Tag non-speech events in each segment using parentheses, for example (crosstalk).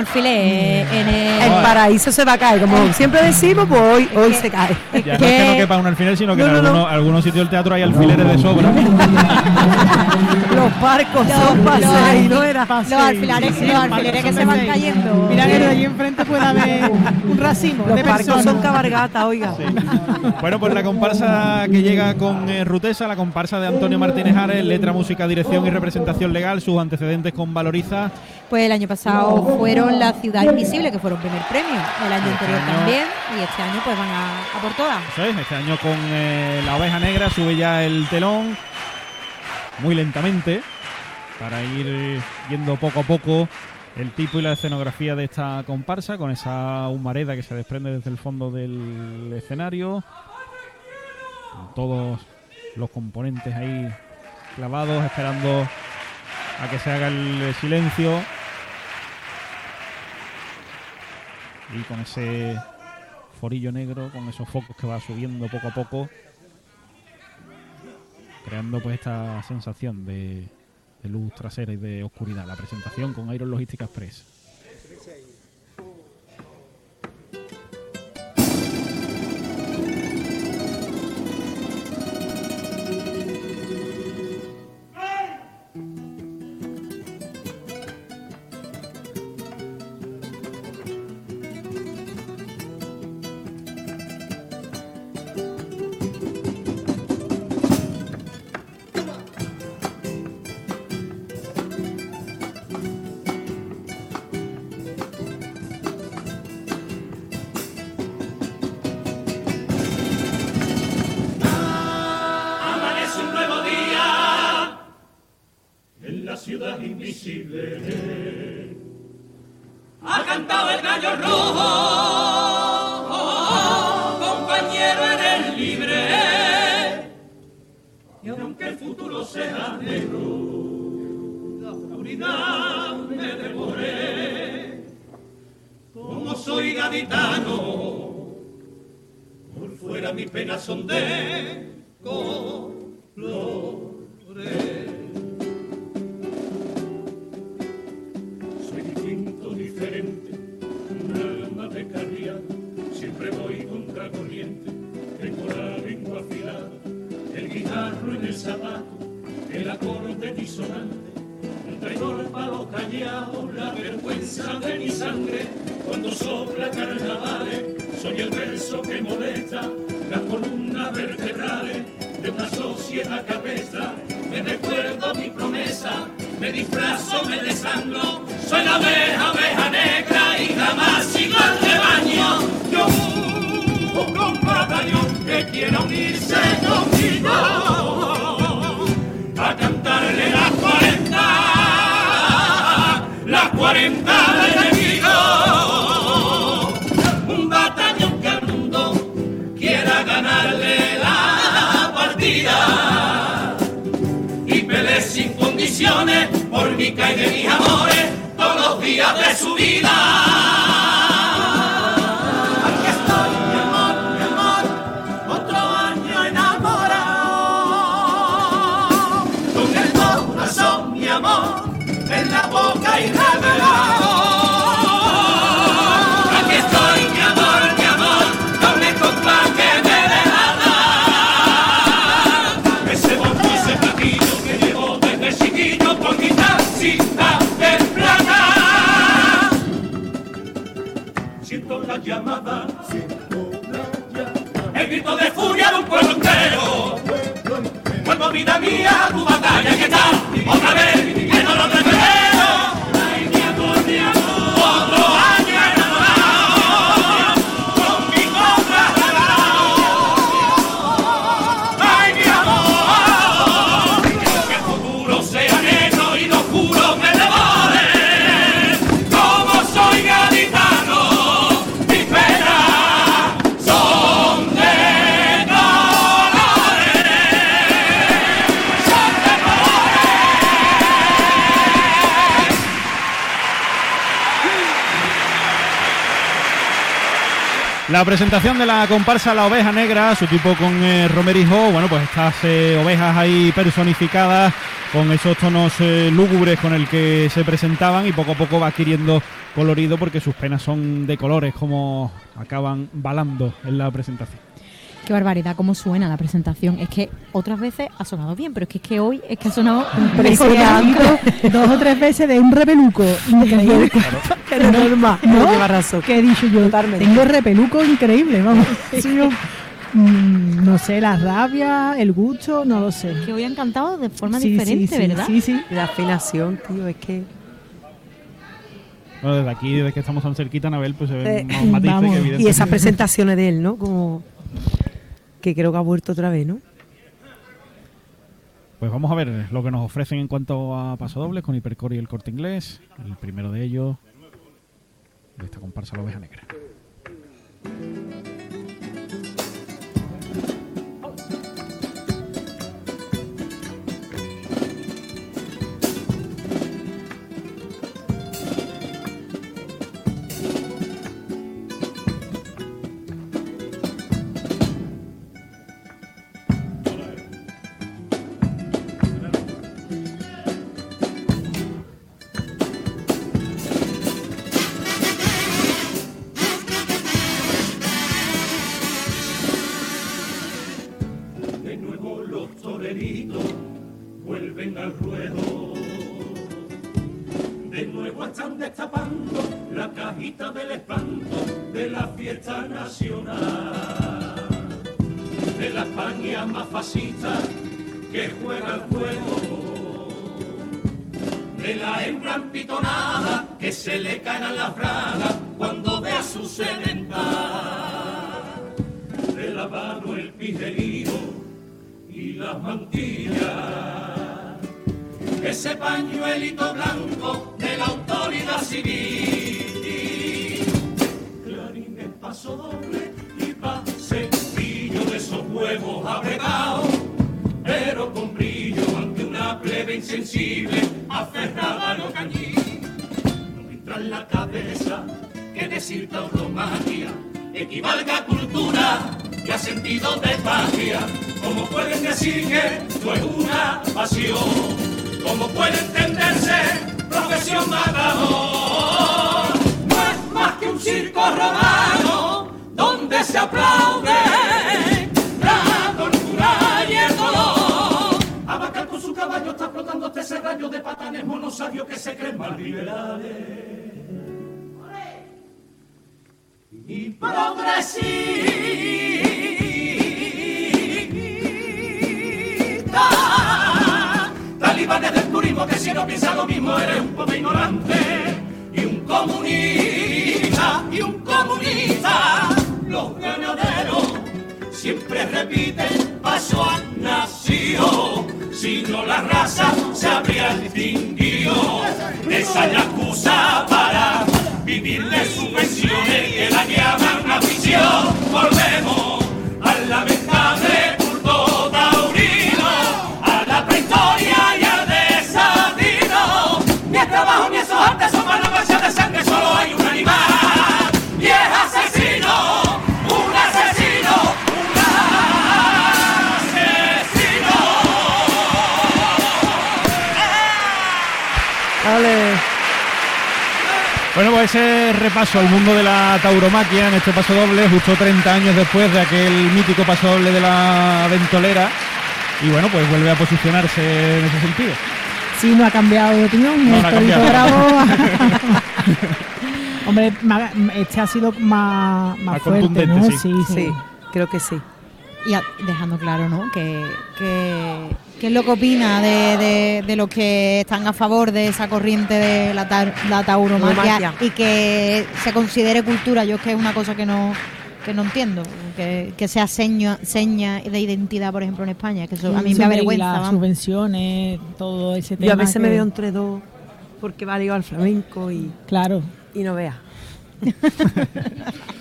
alfiler en el... El paraíso se va a caer, como (laughs) siempre decimos, pues hoy, hoy se cae. Ya no es que no quepa un alfiler, sino que No, en no, no. algunos, algunos sitios del teatro hay alfileres de sobra. (laughs) Los barcos Los- son paseos, no era Los alfileres, los alfileres que se van cayendo. Mira que de allí enfrente puede haber un racimo Los de barcos son cabargata, oiga. Bueno, pues la comparsa que llega con eh, Rutesa, la comparsa de Antonio Martínez Ares, letra, música, dirección y representación legal, sus antecedentes con Valoriza. Pues el año pasado fueron La Ciudad Invisible, que fueron primer premio. El año Este anterior año- también. Y este año pues van a, a por todas. Eso es, este año con eh, la oveja negra sube ya el telón muy lentamente para ir eh, viendo poco a poco el tipo y la escenografía de esta comparsa con esa humareda que se desprende desde el fondo del escenario con todos los componentes ahí clavados esperando a que se haga el silencio y con ese forillo negro con esos focos que va subiendo poco a poco creando pues esta sensación de, luz trasera y de oscuridad. La presentación con Iron Logística Express invisible. Ha cantado el gallo rojo, compañero eres libre. Y aunque el futuro sea negro, la oscuridad me devore. Como soy gaditano, por fuera mis penas son de colores. Un traidor para los callados, la vergüenza de mi sangre, cuando sopla carnavales, soy el verso que molesta, las columnas vertebrales de una sociedad cabeza, me recuerdo mi promesa, me disfrazo, me desangro, soy la abeja, abeja por mi y de mis amores todos los días de su vida. Aquí estoy, mi amor, mi amor, otro año enamorado, con el corazón, mi amor, en la boca y revelado. De furia de un pueblo entero. Vuelvo vida mía a tu batalla que está otra vez La presentación de la comparsa La Oveja Negra, su tipo con eh, Romerijo, bueno, pues estas eh, ovejas ahí personificadas con esos tonos eh, lúgubres con el que se presentaban y poco a poco va adquiriendo colorido porque sus penas son de colores como acaban balando en la presentación. Qué barbaridad, cómo suena la presentación. Es que otras veces ha sonado bien, pero es que, es que hoy es que ha sonado (laughs) impresionante. Dos o tres veces de un repeluco increíble. (laughs) Pero normal, ¿No? no lleva razón. que he dicho yo, Totalmente. tengo repeluco increíble, vamos. (laughs) Sido, mm, no sé, la rabia, el gusto, no lo sé. Que hoy han cantado de forma Sí, diferente, sí, sí, ¿verdad? Sí, sí. La afinación, tío, es que. Bueno, desde aquí, desde que estamos tan cerquita, Anabel, pues se ven Eh, más matices vamos. que Y esas presentaciones de él, ¿no? Como. Que creo que ha vuelto otra vez, ¿no? Pues vamos a ver lo que nos ofrecen en cuanto a pasodobles con Hipercore y el corte inglés. El primero de ellos, de esta comparsa La Oveja Negra. Vuelven al ruedo. De nuevo están destapando la cajita del espanto de la fiesta nacional. De la España más fascista que juega el juego. De la hembra empitonada que se le caen las bragas cuando ve a su semental de la mano el pijerino y las mantillas. Ese pañuelito blanco de la autoridad civil. Clarines, paso doble y pasecillo de esos huevos apretados, pero con brillo ante una plebe insensible aferrada a lo cañín. No entra en la cabeza que decir tauromaquia equivalga a cultura y a sentido de patria. Como pueden decir que esto es una pasión? como puede entenderse profesión matador? No es más que un circo romano donde se aplaude la tortura y el dolor. Abacal con su caballo está flotando este serrallo de patanes monos sabios que se creen más liberales y progresista. Talibanes del turismo que si no piensa lo mismo eres un poco ignorante y un comunista y un comunista. Los ganaderos siempre repiten paso a nació. Si no la raza se habría distinguido. Esa es excusa para vivir de subvenciones que la llaman afición. Volvemos al lamentable Bueno, pues ese repaso al mundo de la tauromaquia en este paso doble, justo 30 años después de aquel mítico paso doble de la ventolera. Y bueno, pues vuelve a posicionarse en ese sentido. Sí, no ha cambiado de opinión. No, no ha cambiado. Bravo. (laughs) Hombre, este ha sido más, más Más fuerte, contundente, ¿no? Sí, sí. Sí, creo que sí. Y a- dejando claro, ¿no? Que, que, que es lo que opina de, de, de los que están a favor de esa corriente de la, tar- la tauromaquia y que se considere cultura. Yo es que es una cosa que no que no entiendo, que, que sea seña, seña de identidad, por ejemplo, en España, que eso a mí me avergüenza. Las subvenciones, todo ese tema. Yo a veces me veo entre dos porque va ligado al flamenco y, Claro. y no veas. (laughs)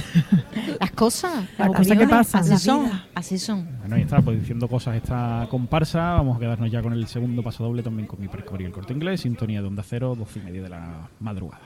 (laughs) Las cosas, Las cosas que pasan. así son, así son. Bueno, ahí está, pues diciendo cosas esta comparsa. Vamos a quedarnos ya con el segundo paso doble también con Hipercore y el corte inglés. Sintonía de onda cero, 12 y media de la madrugada.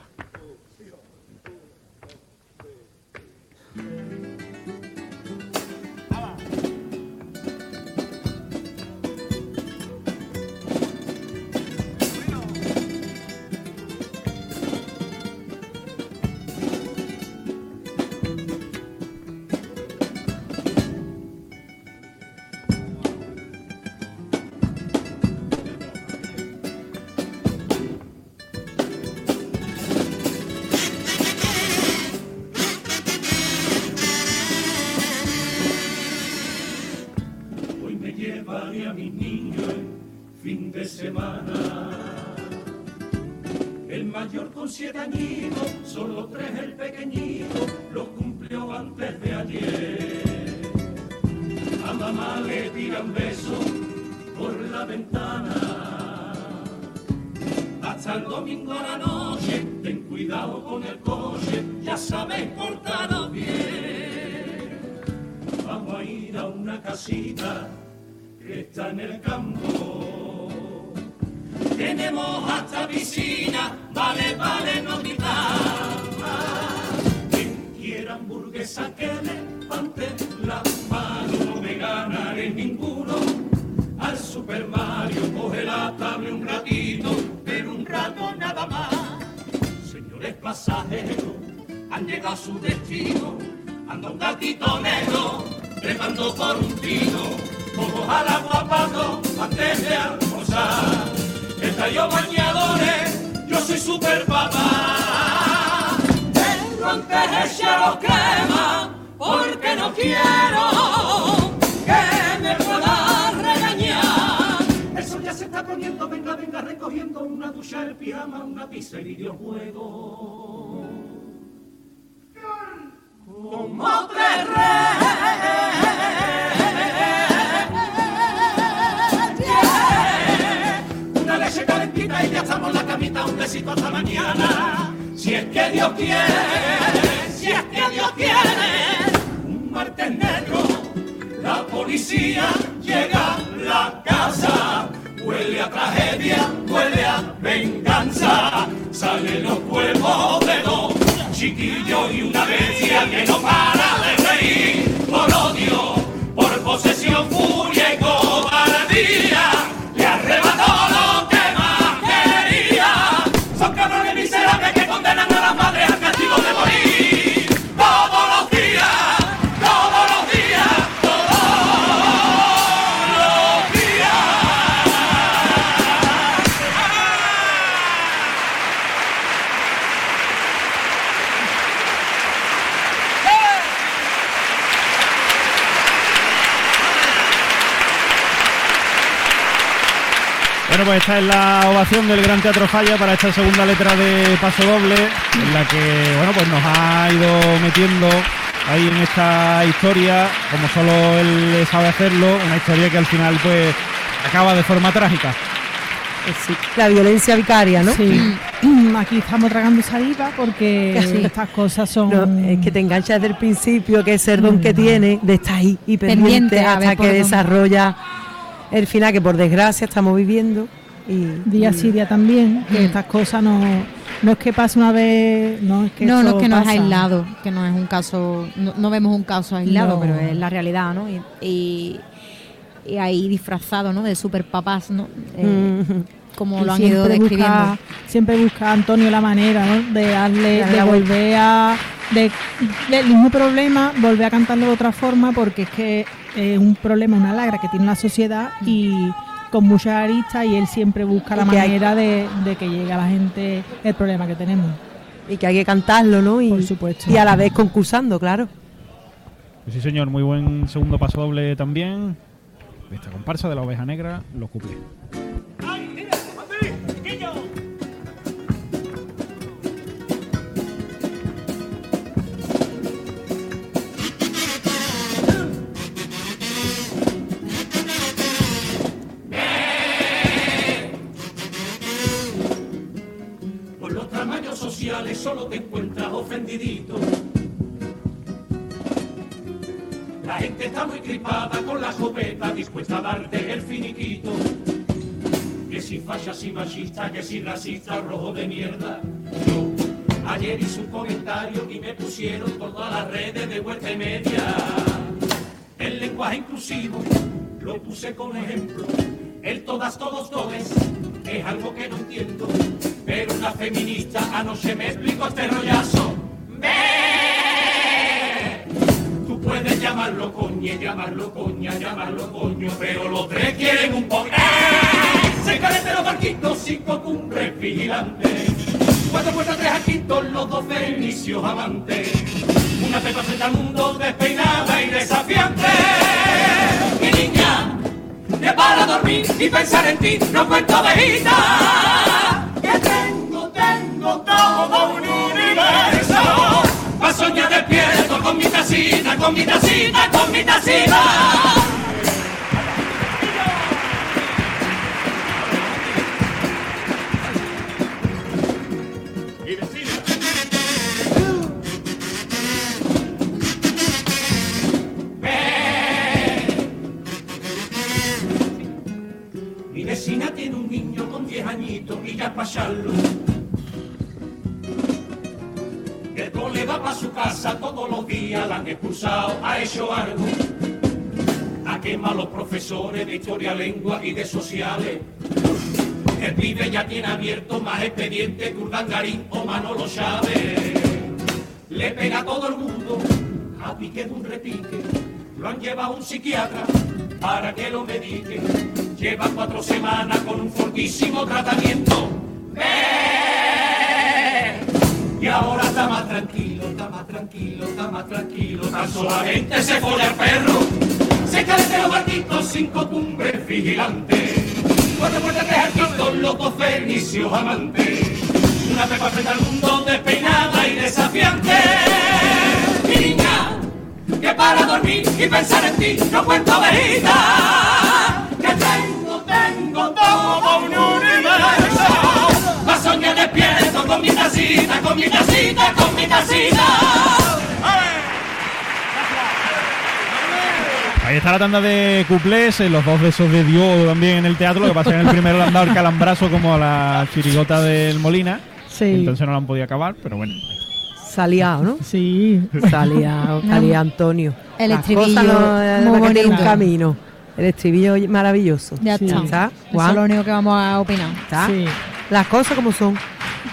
Que está en el campo. Tenemos hasta piscina, vale, vale, no quitarla. Quien quiera hamburguesa que levante la mano, no me ganaré ninguno. Al Super Mario coge la tabla un ratito, pero un rato nada más. Señores pasajeros, han llegado a su destino. Anda un gatito negro, trepando por un tino. Agua pato, antes de almorzar. Yo bañadores, yo soy super papá. Pero antes echa crema, porque no quiero que me pueda regañar. El sol ya se está poniendo, venga, venga, recogiendo una ducha, el pijama, una pizza y videojuego. Como un besito hasta mañana. Si es que Dios quiere, si es que Dios quiere. Un martes negro, la policía llega a la casa. Huele a tragedia, huele a venganza. Salen los cuervos de dos chiquillos y una bestia que no para de reír. Por odio, por posesión, furia Bueno, pues esta es la ovación del Gran Teatro Falla para esta segunda letra de Paso Doble, en la que, bueno, pues nos ha ido metiendo ahí en esta historia, como solo él sabe hacerlo, una historia que al final, pues, acaba de forma trágica. Eh, sí, la violencia vicaria, ¿no? Sí. Aquí estamos tragando saliva porque (laughs) Sí. estas cosas son. No, es que te enganchas desde el principio, que es el don que tiene, de estar ahí y pendiente, Pendiente, a ver hasta por que dónde. desarrolla el final que por desgracia estamos viviendo. Y, Día y- sí, día también, que Mm. estas cosas no, no es que pase una vez, no es que No, no es que no es aislado, que no es un caso, no, no vemos un caso aislado, No. pero es la realidad, ¿no? Y, y, y ahí disfrazado, ¿no? De super papás, ¿no? Eh, Mm. como Y lo han ido siempre describiendo. busca, siempre busca Antonio la manera ¿no? de darle, de la volver a de, del mismo problema, volver a cantarlo de otra forma, porque es que es un problema, una lagra que tiene la sociedad y con muchas aristas y él siempre busca la manera de, de que llegue a la gente el problema que tenemos. y que hay que cantarlo, ¿no? Y, Por supuesto. y a la vez concursando, claro. Pues sí, señor, muy buen segundo paso doble también. Esta comparsa de la oveja negra, los cuplés. Solo te encuentras ofendidito. La gente está muy gripada con la escopeta, dispuesta a darte el finiquito. Que si fachas y machista, que si racista, rojo de mierda. Yo ayer hice un comentario y me pusieron por todas las redes de vuelta media. El lenguaje inclusivo lo puse como ejemplo. El todas, todos, todes es algo que no entiendo. Pero una feminista anoche me explicó este rollazo. ¡Ve! Tú puedes llamarlo coñe, llamarlo coña, llamarlo coño, pero los tres quieren un poco. Se caen de los barquitos, cinco cumbres vigilantes. Cuatro puertas, tres al quinto, los dos fenicios amantes. Una pepa frente al mundo despeinada y desafiante. Mi niña, de para dormir y pensar en ti no cuento abejita. Todo un universo. Pa' soñar despierto con mi tacita, con mi tacita, con mi tacita. Mi vecina tiene un niño con 10 añitos y ya pa' va pa' su casa todos los días, la han expulsado, ha hecho algo. Ha quemado los profesores de historia, lengua y de sociales. El pibe ya tiene abierto más expedientes que Urdangarín o Manolo Chávez. Le pega a todo el mundo a pique de un repique. Lo han llevado a un psiquiatra para que lo medique. Lleva cuatro semanas con un fortísimo tratamiento. ¡Ve! Y ahora está más tranquilo, está más tranquilo, está más tranquilo. Tan solamente se folla el perro. Se de los barquitos, cinco cumbres vigilantes. Cuatro puertas, tres artistas, locos fenicios amantes. Una pepa frente al mundo despeinada y desafiante. Mi niña, que para dormir y pensar en ti no cuento verita. Que tengo, tengo todo un universo. Pa' soñar despierto con mi tacita, con mi tacita, con mi tacita. Ahí está la tanda de cuplés, eh, los dos besos de Dios también en el teatro. Lo que pasa es que en el primero le han dado el calambrazo como a la chirigota del Molina. Sí. Entonces no lo han podido acabar, pero bueno. Saliado, ¿no? Sí. Salía, salía Antonio. El Las estribillo no, muy tiene un bonito. camino. El estribillo maravilloso. Ya Sí. está. ¿Está? Eso es lo único que vamos a opinar. ¿está? Sí. Las cosas como son.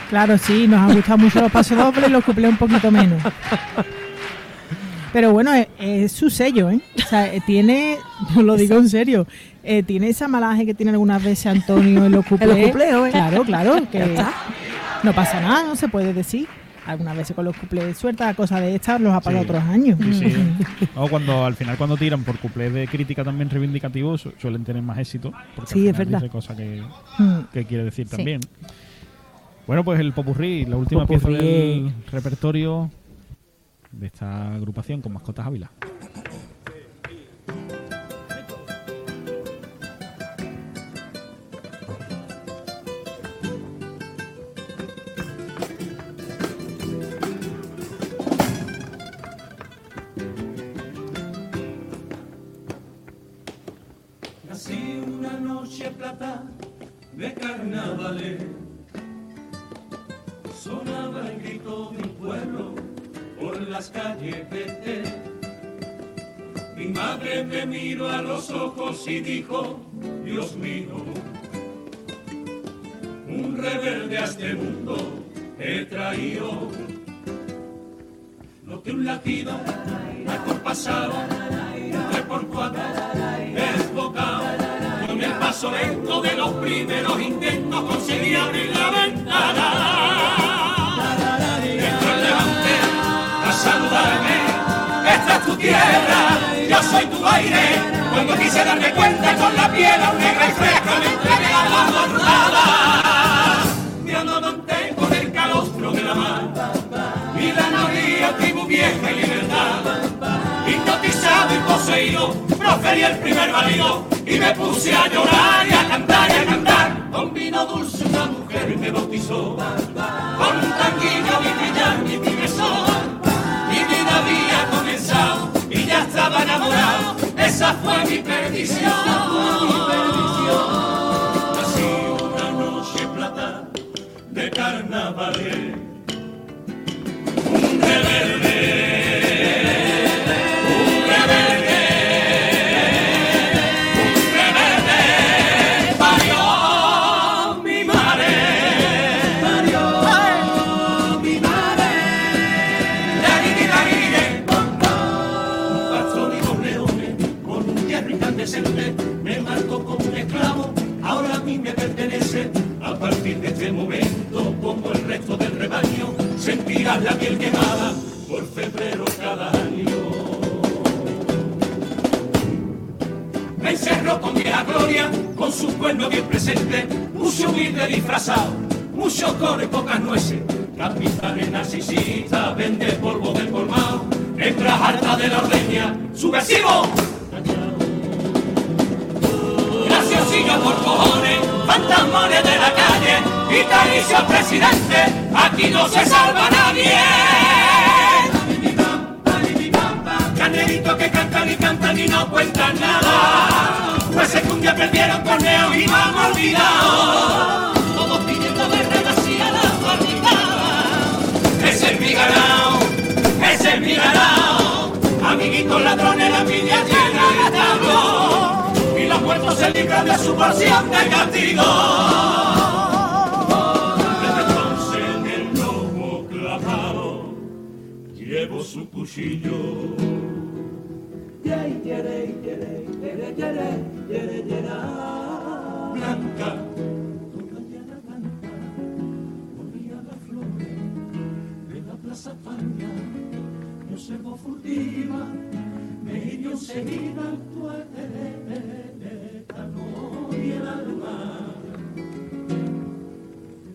Claro, sí, nos han gustado mucho los pasos dobles y los cuplés un poquito menos. Pero bueno, es, es su sello, ¿eh? O sea, eh, tiene, yo lo digo en serio, eh, tiene esa malaje que tiene algunas veces Antonio en los cuplés. En los cuplés, ¿eh? Claro, claro, que no pasa nada, no se puede decir. Algunas veces con los cuplés suelta cosas de estas los ha pasado Sí. otros años. Sí, sí. O cuando al final cuando tiran por cuplés de crítica también reivindicativos su- suelen tener más éxito. Porque Sí, al es verdad. dice cosas que, Mm. que quiere decir Sí. también. Bueno, pues el popurrí, la última Popurrí. pieza del repertorio de esta agrupación con mascotas Ávila. Me miró a los ojos y dijo, Dios mío, un rebelde a este mundo he traído. Lo que un latido acompasado, un tres por cuatro, desbocado, con el paso lento de los primeros intentos conseguí abrir la ventana. Entró el levante a saludarme, esta es tu tierra, yo soy tu aire. Cuando quise darme cuenta con la piel aún negra y fresca me entregué a la jornada. Me amamanté con el calostro de la mar y la noría tribu vieja y libertad. Hipnotizado y poseído, proferí el primer válido y me puse a llorar y a cantar y a cantar. Con vino dulce una mujer me bautizó, con un tanguillo vi brillar mi timesón. Mi vida había comenzado y ya estaba enamorado, esa fue mi perdición. Así una noche plata de carnavales un rebelde, a partir de este momento, como el resto del rebaño, sentirás la piel quemada por febrero cada año. Me cerro con vieja gloria, con su pueblo bien presente, mucho humilde disfrazado, mucho core y pocas nueces. Capitales narcisistas, vende polvo del colmado, entra harta de la ordeña, subversivo. Graciosillo por cojones, fantasmones de la calle, vitalicio presidente, aquí no se salva nadie. Canerito que cantan y cantan y no cuentan nada. Pues es que un día perdieron torneo y no han olvidado. Todos pidiendo de demasiada Es el mi ganado, es mi ganado. Amiguitos ladrones, muertos se libran de su porción de castigo. Desde entonces en el lomo clavado llevo su cuchillo. Blanca, Plaza. Me observó furtiva, me hirió enseguida tu alma.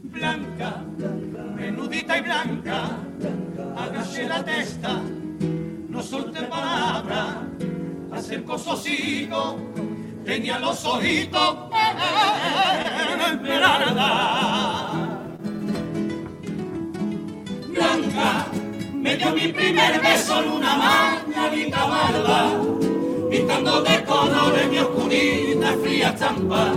Blanca, menudita y blanca, agaché la testa, no solté palabra, acercó su tenía los ojitos en. Blanca, me dio mi primer beso en una mañanita malva, pintando de colores mi oscurita fría estampa.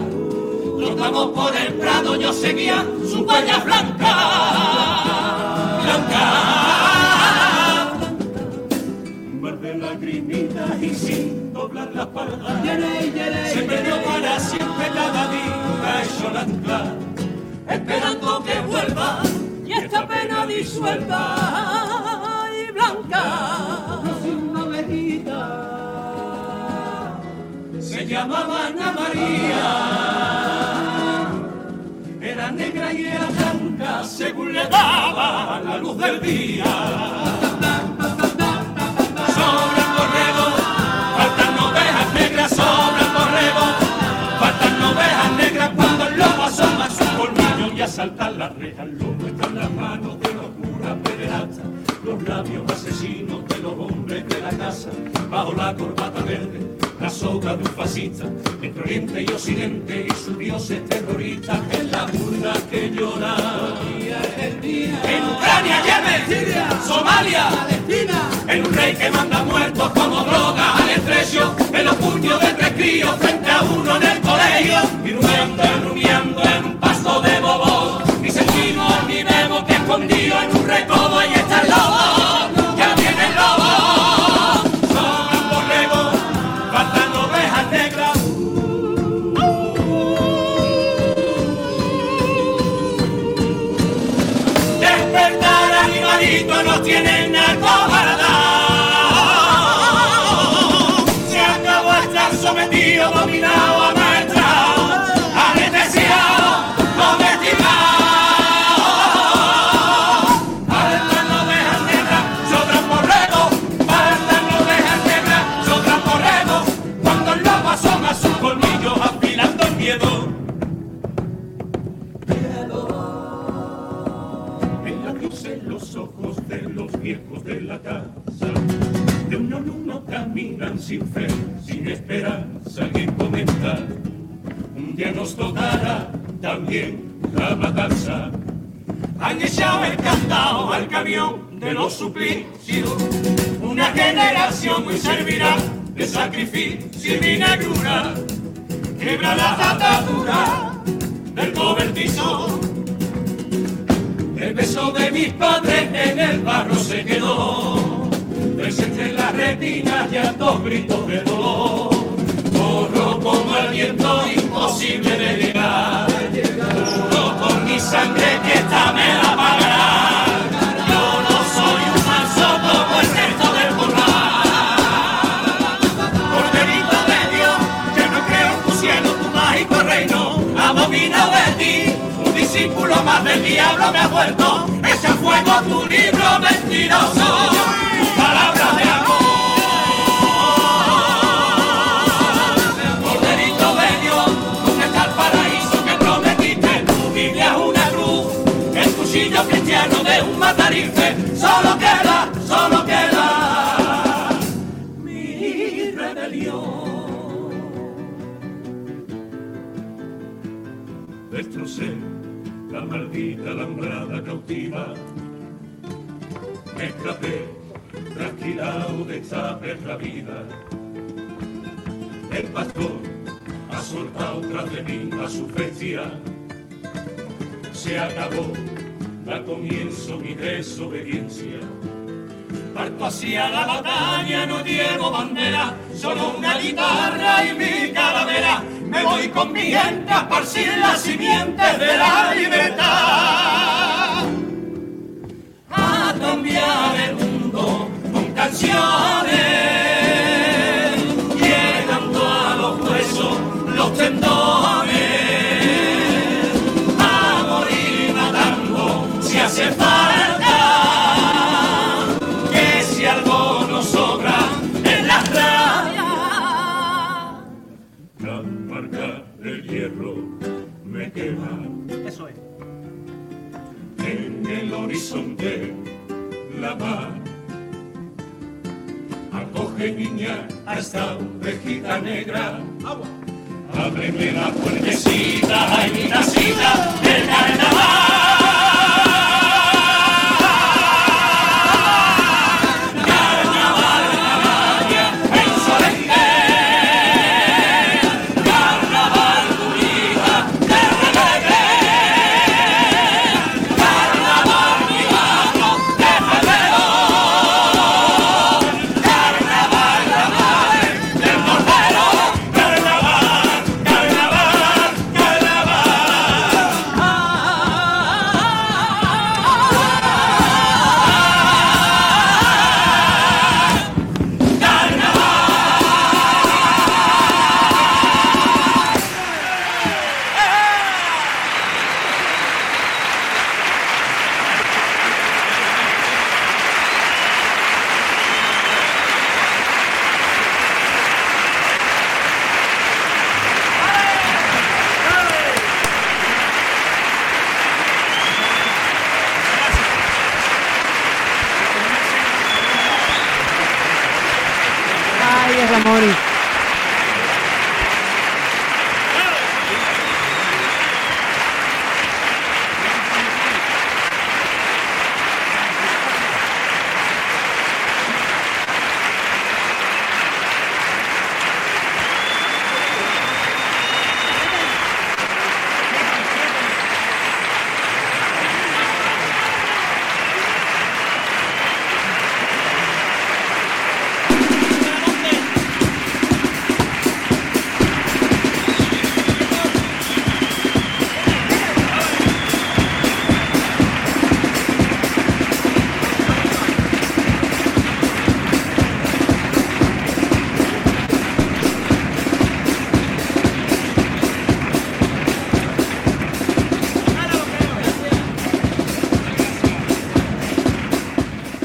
Trotamos por el prado, yo seguía su huella blanca. Blanca. Un mar de lagrimitas y sin doblar la espalda. Se perdió para siempre cada día la ancla, esperando que vuelva y esta pena disuelva y blanca. Se llamaba Ana María. Era negra y era blanca según le daba la luz del día. Sobre el correo, faltan ovejas negras sobre el correo, faltan ovejas negras cuando el lobo asoma su colmillo y asalta la reja. El lobo está en las manos de los curas pederastas, los labios asesinos de los hombres de la casa, bajo la corbata verde. La soga de un fascista, entre Oriente y Occidente y sus dioses terroristas en la burla que llora. En Ucrania, Yemen, Somalia, en un rey que manda muertos como droga al estrecho, en los puños de tres críos frente a uno en el colegio, y rumiando, y rumiando en un pasto de bobos, y sentimos ni vemos que escondido en un recodo ahí está el lobo, sin fe, sin esperanza, alguien comenta, un día nos tocará también la matanza. Han echado el candado al camión de los suplicios, una generación muy servirá de sacrificio y vinagrura, quebra la atadura del cobertizo. El beso de mis padres en el barro se quedó, presente en la retina ya dos gritos de dolor. Corro como el viento imposible de llegar, juro por mi sangre que esta me la pagará. Yo no soy un manso como el resto del corral. Corderito de Dios, que no creo en tu cielo, tu mágico reino, abomino de ti, un discípulo más del diablo me ha vuelto, echa fuego tu libro mentiroso, solo queda, solo queda mi rebelión. Destrocé la maldita alambrada cautiva, me escapé trasquilado de esta perra vida. El pastor ha soltado tras de mí a su bestia. Se acabó, da comienzo mi desobediencia. Parto hacia la batalla, no llevo bandera, solo una guitarra y mi calavera. Me voy con mi gente a esparcir las simientes de la libertad. Niña a esta ovejita negra. Ábreme la puertecita, hay mi casita del